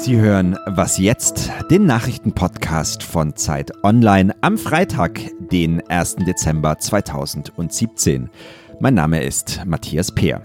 Sie hören Was jetzt, den Nachrichtenpodcast von Zeit Online am Freitag, den 1. Dezember 2017. Mein Name ist Matthias Peer.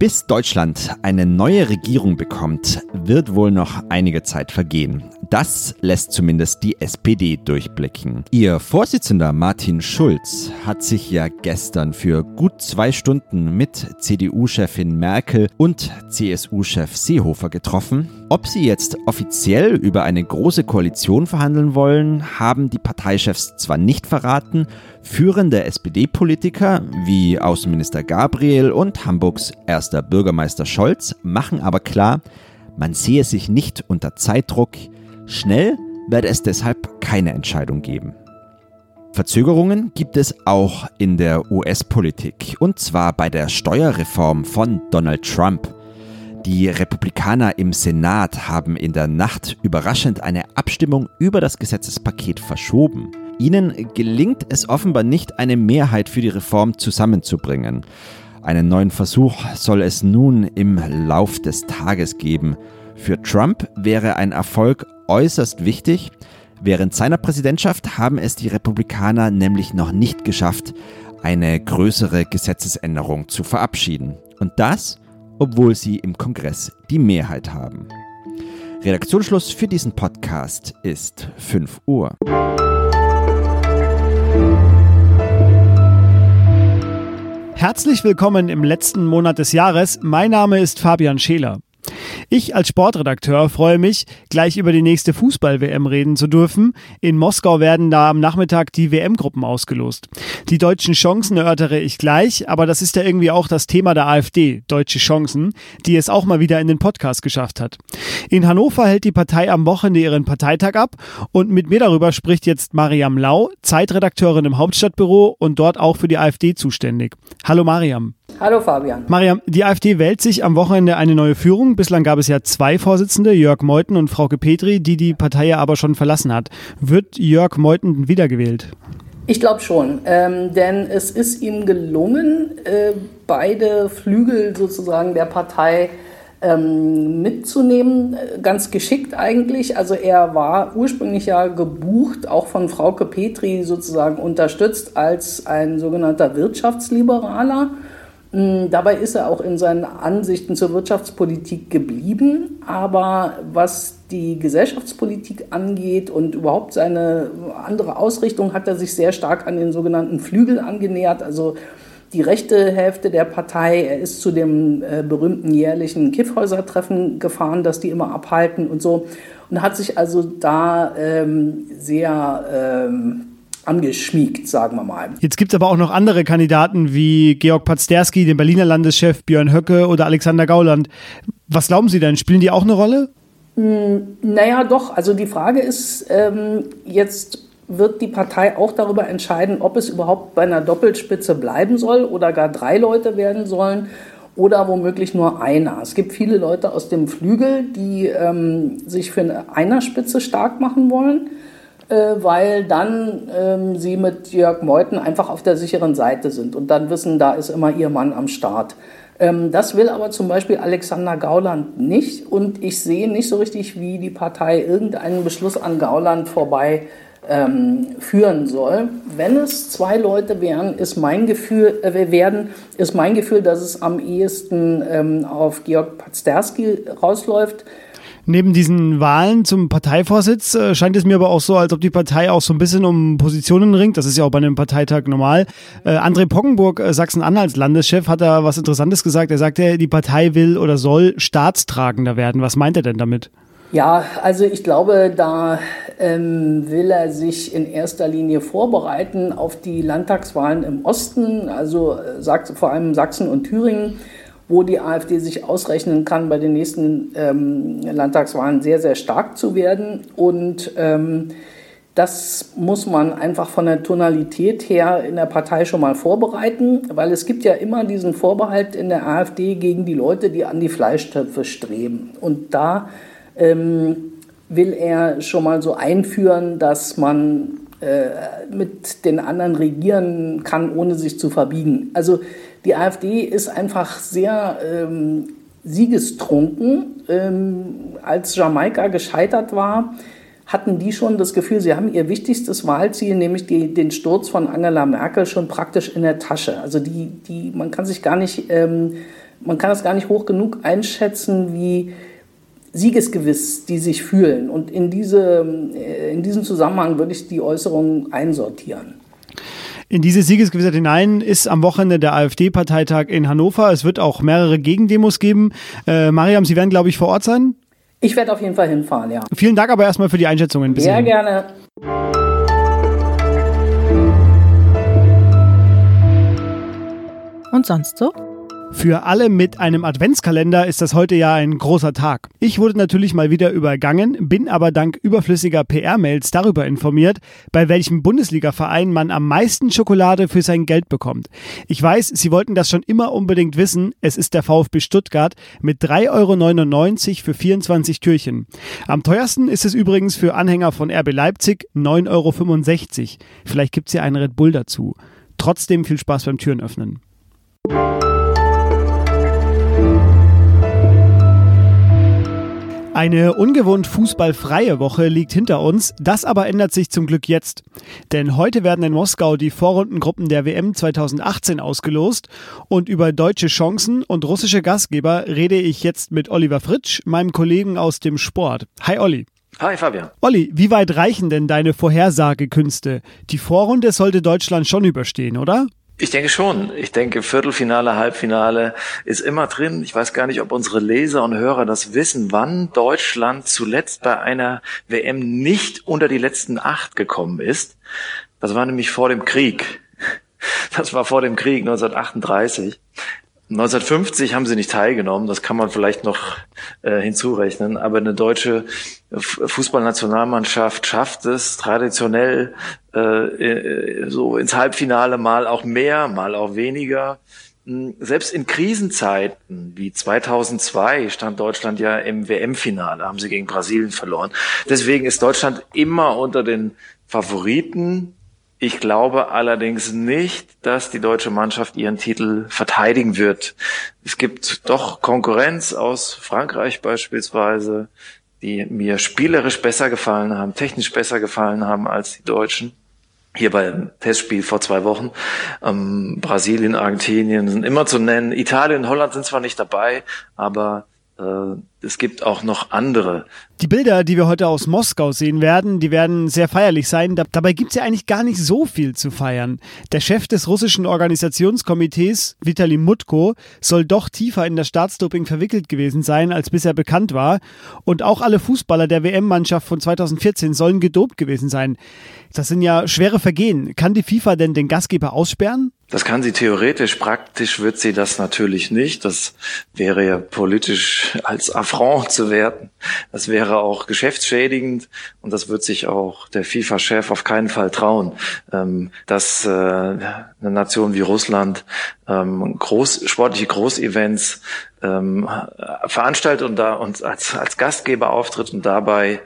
Bis Deutschland eine neue Regierung bekommt, wird wohl noch einige Zeit vergehen. Das lässt zumindest die SPD durchblicken. Ihr Vorsitzender Martin Schulz hat sich ja gestern für gut zwei Stunden mit CDU-Chefin Merkel und CSU-Chef Seehofer getroffen. Ob sie jetzt offiziell über eine große Koalition verhandeln wollen, haben die Parteichefs zwar nicht verraten, führende SPD-Politiker wie Außenminister Gabriel und Hamburgs erster Bürgermeister Scholz machen aber klar, man sehe sich nicht unter Zeitdruck, schnell werde es deshalb keine Entscheidung geben. Verzögerungen gibt es auch in der US-Politik, und zwar bei der Steuerreform von Donald Trump. Die Republikaner im Senat haben in der Nacht überraschend eine Abstimmung über das Gesetzespaket verschoben. Ihnen gelingt es offenbar nicht, eine Mehrheit für die Reform zusammenzubringen. Einen neuen Versuch soll es nun im Lauf des Tages geben. Für Trump wäre ein Erfolg äußerst wichtig. Während seiner Präsidentschaft haben es die Republikaner nämlich noch nicht geschafft, eine größere Gesetzesänderung zu verabschieden. Und das, obwohl sie im Kongress die Mehrheit haben. Redaktionsschluss für diesen Podcast ist 5 Uhr. Herzlich willkommen im letzten Monat des Jahres. Mein Name ist Fabian Scheler. Ich als Sportredakteur freue mich, gleich über die nächste Fußball-WM reden zu dürfen. In Moskau werden da am Nachmittag die WM-Gruppen ausgelost. Die deutschen Chancen erörtere ich gleich, aber das ist ja irgendwie auch das Thema der AfD, deutsche Chancen, die es auch mal wieder in den Podcast geschafft hat. In Hannover hält die Partei am Wochenende ihren Parteitag ab und mit mir darüber spricht jetzt Mariam Lau, Zeitredakteurin im Hauptstadtbüro und dort auch für die AfD zuständig. Hallo Mariam. Hallo Fabian. Mariam, die AfD wählt sich am Wochenende eine neue Führung. Bislang gab es ja zwei Vorsitzende, Jörg Meuthen und Frauke Petri, die die Partei ja aber schon verlassen hat. Wird Jörg Meuthen wiedergewählt? Ich glaube schon, ähm, denn es ist ihm gelungen, äh, beide Flügel sozusagen der Partei ähm, mitzunehmen, ganz geschickt eigentlich. Also er war ursprünglich ja gebucht, auch von Frauke Petri sozusagen unterstützt als ein sogenannter Wirtschaftsliberaler. Mm, dabei ist er auch in seinen Ansichten zur Wirtschaftspolitik geblieben. Aber was die Gesellschaftspolitik angeht und überhaupt seine andere Ausrichtung, hat er sich sehr stark an den sogenannten Flügel angenähert. Also die rechte Hälfte der Partei. Er ist zu dem äh, berühmten jährlichen Kiffhäuser-Treffen gefahren, das die immer abhalten und so. Und hat sich also da ähm, sehr ähm, angeschmiegt, sagen wir mal. Jetzt gibt es aber auch noch andere Kandidaten wie Georg Pazderski, den Berliner Landeschef, Björn Höcke oder Alexander Gauland. Was glauben Sie denn? Spielen die auch eine Rolle? Hm, naja, doch. Also die Frage ist, ähm, jetzt wird die Partei auch darüber entscheiden, ob es überhaupt bei einer Doppelspitze bleiben soll oder gar drei Leute werden sollen oder womöglich nur einer. Es gibt viele Leute aus dem Flügel, die ähm, sich für eine Einerspitze stark machen wollen weil dann ähm, sie mit Jörg Meuthen einfach auf der sicheren Seite sind und dann wissen, da ist immer ihr Mann am Start. Ähm, das will aber zum Beispiel Alexander Gauland nicht und ich sehe nicht so richtig, wie die Partei irgendeinen Beschluss an Gauland vorbei ähm, führen soll. Wenn es zwei Leute wären, ist mein Gefühl, äh, werden, ist mein Gefühl, dass es am ehesten ähm, auf Georg Pazderski rausläuft. Neben diesen Wahlen zum Parteivorsitz äh, scheint es mir aber auch so, als ob die Partei auch so ein bisschen um Positionen ringt. Das ist ja auch bei einem Parteitag normal. Äh, André Poggenburg, äh, Sachsen-Anhalts Landeschef, hat da was Interessantes gesagt. Er sagte, die Partei will oder soll staatstragender werden. Was meint er denn damit? Ja, also ich glaube, da ähm, will er sich in erster Linie vorbereiten auf die Landtagswahlen im Osten, also äh, vor allem Sachsen und Thüringen wo die AfD sich ausrechnen kann, bei den nächsten ähm, Landtagswahlen sehr, sehr stark zu werden. Und ähm, das muss man einfach von der Tonalität her in der Partei schon mal vorbereiten, weil es gibt ja immer diesen Vorbehalt in der AfD gegen die Leute, die an die Fleischtöpfe streben. Und da ähm, will er schon mal so einführen, dass man mit den anderen regieren kann, ohne sich zu verbiegen. Also die AfD ist einfach sehr ähm, siegestrunken. Ähm, als Jamaika gescheitert war, hatten die schon das Gefühl, sie haben ihr wichtigstes Wahlziel, nämlich die, den Sturz von Angela Merkel, schon praktisch in der Tasche. Also die, die, man kann sich gar nicht, ähm, man kann das gar nicht hoch genug einschätzen, wie siegesgewiss die sich fühlen. Und in, diese, äh, in diesem Zusammenhang würde ich die Äußerungen einsortieren. In diese Siegesgewissheit hinein ist am Wochenende der AfD-Parteitag in Hannover. Es wird auch mehrere Gegendemos geben. Äh, Mariam, Sie werden, glaube ich, vor Ort sein? Ich werde auf jeden Fall hinfahren, ja. Vielen Dank aber erstmal für die Einschätzungen. Bis Sehr hin. gerne. Und sonst so? Für alle mit einem Adventskalender ist das heute ja ein großer Tag. Ich wurde natürlich mal wieder übergangen, bin aber dank überflüssiger PR-Mails darüber informiert, bei welchem Bundesliga-Verein man am meisten Schokolade für sein Geld bekommt. Ich weiß, Sie wollten das schon immer unbedingt wissen. Es ist der VfB Stuttgart mit 3,99 Euro für 24 Türchen. Am teuersten ist es übrigens für Anhänger von RB Leipzig 9,65 Euro. Vielleicht gibt's hier einen Red Bull dazu. Trotzdem viel Spaß beim Türenöffnen. Eine ungewohnt fußballfreie Woche liegt hinter uns, das aber ändert sich zum Glück jetzt. Denn heute werden in Moskau die Vorrundengruppen der WM 2018 ausgelost und über deutsche Chancen und russische Gastgeber rede ich jetzt mit Oliver Fritsch, meinem Kollegen aus dem Sport. Hi Olli. Hi Fabian. Olli, wie weit reichen denn deine Vorhersagekünste? Die Vorrunde sollte Deutschland schon überstehen, oder? Ich denke schon. Ich denke, Viertelfinale, Halbfinale ist immer drin. Ich weiß gar nicht, ob unsere Leser und Hörer das wissen, wann Deutschland zuletzt bei einer WM nicht unter die letzten acht gekommen ist. Das war nämlich vor dem Krieg. Das war vor dem Krieg 1938. 1950 haben sie nicht teilgenommen, das kann man vielleicht noch äh, hinzurechnen, aber eine deutsche Fußballnationalmannschaft schafft es traditionell äh, äh, so ins Halbfinale mal auch mehr, mal auch weniger. Hm, selbst in Krisenzeiten wie 2002 stand Deutschland ja im WM-Finale, haben sie gegen Brasilien verloren. Deswegen ist Deutschland immer unter den Favoriten ich glaube allerdings nicht, dass die deutsche Mannschaft ihren Titel verteidigen wird. Es gibt doch Konkurrenz aus Frankreich beispielsweise, die mir spielerisch besser gefallen haben, technisch besser gefallen haben als die Deutschen. Hier beim Testspiel vor zwei Wochen. Ähm, Brasilien, Argentinien sind immer zu nennen. Italien, Holland sind zwar nicht dabei, aber es gibt auch noch andere. Die Bilder, die wir heute aus Moskau sehen werden, die werden sehr feierlich sein. Dabei gibt es ja eigentlich gar nicht so viel zu feiern. Der Chef des russischen Organisationskomitees, Vitali Mutko, soll doch tiefer in das Staatsdoping verwickelt gewesen sein, als bisher bekannt war. Und auch alle Fußballer der WM-Mannschaft von 2014 sollen gedopt gewesen sein. Das sind ja schwere Vergehen. Kann die FIFA denn den Gastgeber aussperren? Das kann sie theoretisch, praktisch wird sie das natürlich nicht. Das wäre ja politisch als Affront zu werten. Das wäre auch geschäftsschädigend und das wird sich auch der FIFA-Chef auf keinen Fall trauen, ähm, dass äh, eine Nation wie Russland ähm, groß, sportliche Großevents ähm, veranstaltet und da uns als, als Gastgeber auftritt und dabei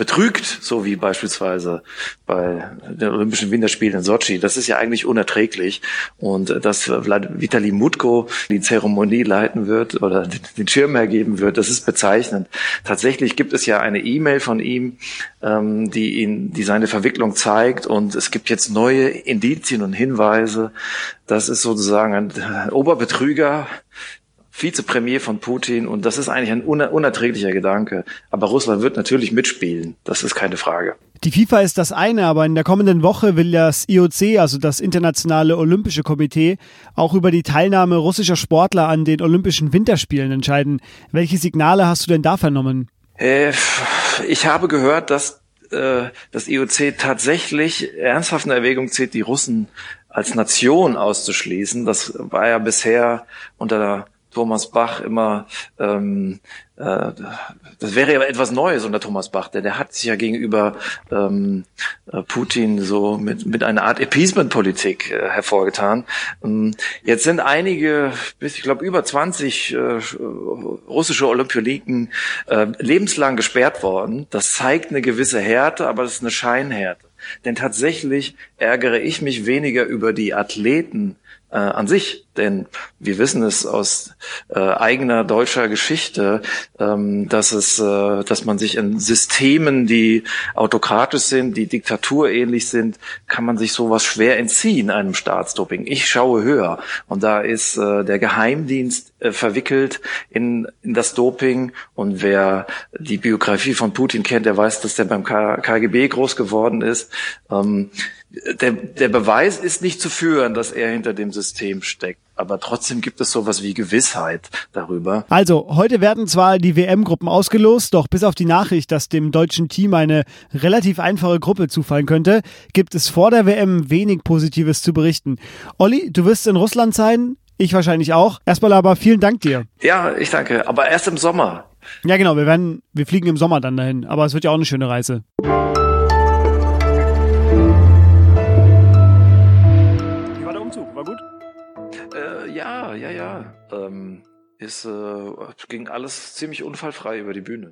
betrügt, so wie beispielsweise bei den Olympischen Winterspielen in Sochi. Das ist ja eigentlich unerträglich. Und dass Vitali Mutko die Zeremonie leiten wird oder den Schirm hergeben wird, das ist bezeichnend. Tatsächlich gibt es ja eine E-Mail von ihm, ähm, die ihn, die seine Verwicklung zeigt. Und es gibt jetzt neue Indizien und Hinweise. Das ist sozusagen ein Oberbetrüger, Vizepremier von Putin und das ist eigentlich ein unerträglicher Gedanke. Aber Russland wird natürlich mitspielen, das ist keine Frage. Die FIFA ist das eine, aber in der kommenden Woche will das IOC, also das Internationale Olympische Komitee, auch über die Teilnahme russischer Sportler an den Olympischen Winterspielen entscheiden. Welche Signale hast du denn da vernommen? Äh, ich habe gehört, dass äh, das IOC tatsächlich ernsthaft in Erwägung zieht, die Russen als Nation auszuschließen. Das war ja bisher unter der Thomas Bach immer, ähm, äh, das wäre ja etwas Neues unter Thomas Bach, der, der hat sich ja gegenüber ähm, äh, Putin so mit, mit einer Art Appeasement-Politik äh, hervorgetan. Ähm, jetzt sind einige, bis ich glaube über 20 äh, russische Olympioniken äh, lebenslang gesperrt worden. Das zeigt eine gewisse Härte, aber das ist eine Scheinhärte. Denn tatsächlich ärgere ich mich weniger über die Athleten äh, an sich, Denn wir wissen es aus äh, eigener deutscher Geschichte, ähm, dass es, äh, dass man sich in Systemen, die autokratisch sind, die diktaturähnlich sind, kann man sich sowas schwer entziehen einem Staatsdoping. Ich schaue höher und da ist äh, der Geheimdienst äh, verwickelt in, in das Doping und wer die Biografie von Putin kennt, der weiß, dass der beim KGB groß geworden ist. Ähm, der, der Beweis ist nicht zu führen, dass er hinter dem System steckt. Aber trotzdem gibt es sowas wie Gewissheit darüber. Also, heute werden zwar die WM-Gruppen ausgelost, doch bis auf die Nachricht, dass dem deutschen Team eine relativ einfache Gruppe zufallen könnte, gibt es vor der WM wenig Positives zu berichten. Olli, du wirst in Russland sein, ich wahrscheinlich auch. Erstmal aber vielen Dank dir. Ja, ich danke. Aber erst im Sommer. Ja, genau. Wir werden, wir fliegen im Sommer dann dahin. Aber es wird ja auch eine schöne Reise. Ja, ja. Ähm, ist, äh, ging alles ziemlich unfallfrei über die Bühne.